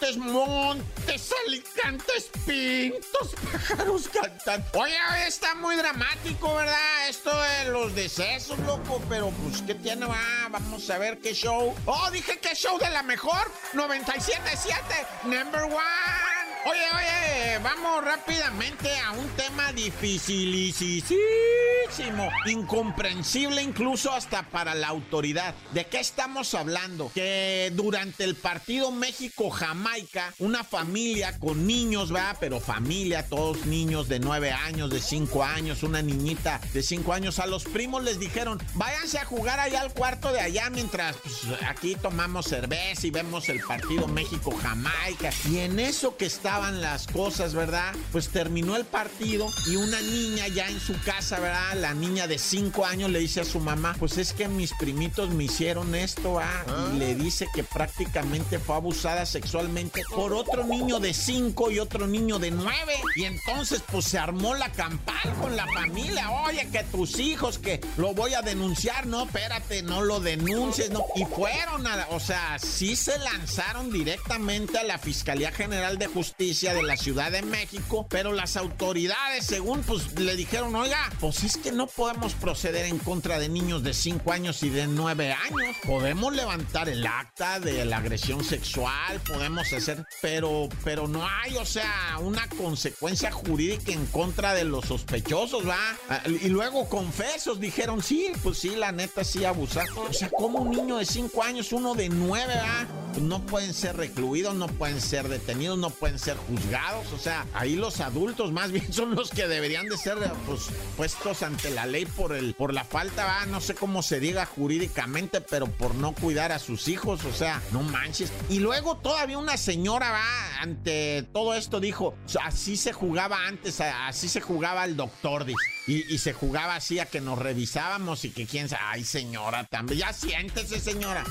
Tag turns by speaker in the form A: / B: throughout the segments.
A: Montes, montes, alicantes, pintos, pájaros cantan. Oye, está muy dramático, ¿verdad? Esto de los decesos, loco. Pero, pues, ¿qué tiene? Va, vamos a ver qué show. Oh, dije que show de la mejor. 97.7, number one. Oye, oye, vamos rápidamente a un tema dificilísimo, incomprensible incluso hasta para la autoridad. ¿De qué estamos hablando? Que durante el partido México-Jamaica, una familia con niños, va, pero familia, todos niños de 9 años, de 5 años, una niñita de 5 años, a los primos les dijeron, váyanse a jugar allá al cuarto de allá mientras pues, aquí tomamos cerveza y vemos el partido México-Jamaica. Y en eso que estaban las cosas, ¿verdad? Pues terminó el partido y una niña ya en su casa, ¿verdad? La niña de 5 años le dice a su mamá, pues es que mis primitos me hicieron esto, ¿ah? Y le dice que prácticamente fue abusada sexualmente por otro niño de 5 y otro niño de 9. Y entonces pues se armó la campal con la familia. Oye, que tus hijos, que lo voy a denunciar. No, espérate, no lo denuncies, no. Y fueron a, o sea, sí se lanzaron directamente a la Fiscalía General de Justicia de la Ciudad de México, pero las autoridades, según pues le dijeron, oiga, pues es que no podemos proceder en contra de niños de 5 años y de 9 años. Podemos levantar el acta de la agresión sexual, podemos hacer, pero, pero no hay, o sea, una consecuencia jurídica en contra de los sospechosos, ¿va? Ah, y luego confesos dijeron, sí, pues sí, la neta sí abusar. O sea, como un niño de 5 años, uno de 9, ¿va? Pues no pueden ser recluidos, no pueden ser detenidos, no pueden ser juzgados. O sea, ahí los adultos más bien son los que deberían de ser pues, puestos ante la ley por el por la falta, va, no sé cómo se diga jurídicamente, pero por no cuidar a sus hijos. O sea, no manches. Y luego todavía una señora va ante todo esto dijo, así se jugaba antes, así se jugaba el doctor, dice. Y, se jugaba así a que nos revisábamos y que quién sabe. Ay, señora, también. Ya siéntese, señora.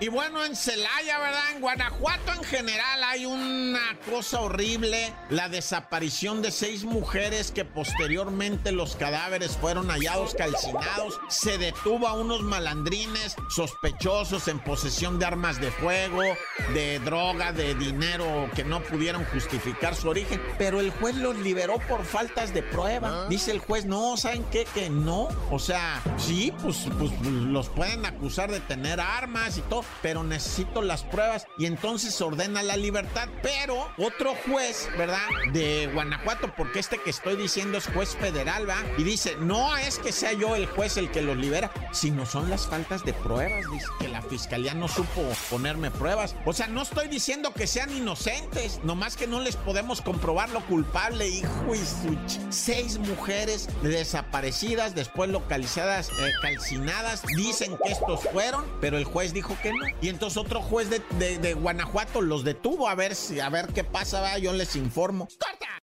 A: Y bueno, en Celaya, ¿verdad? En Guanajuato en general hay una cosa horrible. La desaparición de seis mujeres que posteriormente los cadáveres fueron hallados calcinados. Se detuvo a unos malandrines sospechosos en posesión de armas de fuego, de droga, de dinero que no pudieron justificar su origen. Pero el juez los liberó por faltas de pruebas Ah. Dice el juez, no, ¿saben qué? Que no. O sea, sí, pues, pues los pueden acusar de tener armas y todo, pero necesito las pruebas. Y entonces ordena la libertad. Pero otro juez, ¿verdad? De Guanajuato, porque este que estoy diciendo es juez federal, ¿va? Y dice, no es que sea yo el juez el que los libera, sino son las faltas de pruebas. Dice que la fiscalía no supo ponerme pruebas. O sea, no estoy diciendo que sean inocentes, nomás que no les podemos comprobar lo culpable, hijo y su seis mujeres desaparecidas, después localizadas, eh, calcinadas. Dicen que estos fueron, pero el juez dijo que no. Y entonces otro juez de, Guanajuato los detuvo a ver si, a ver qué pasa, yo les informo.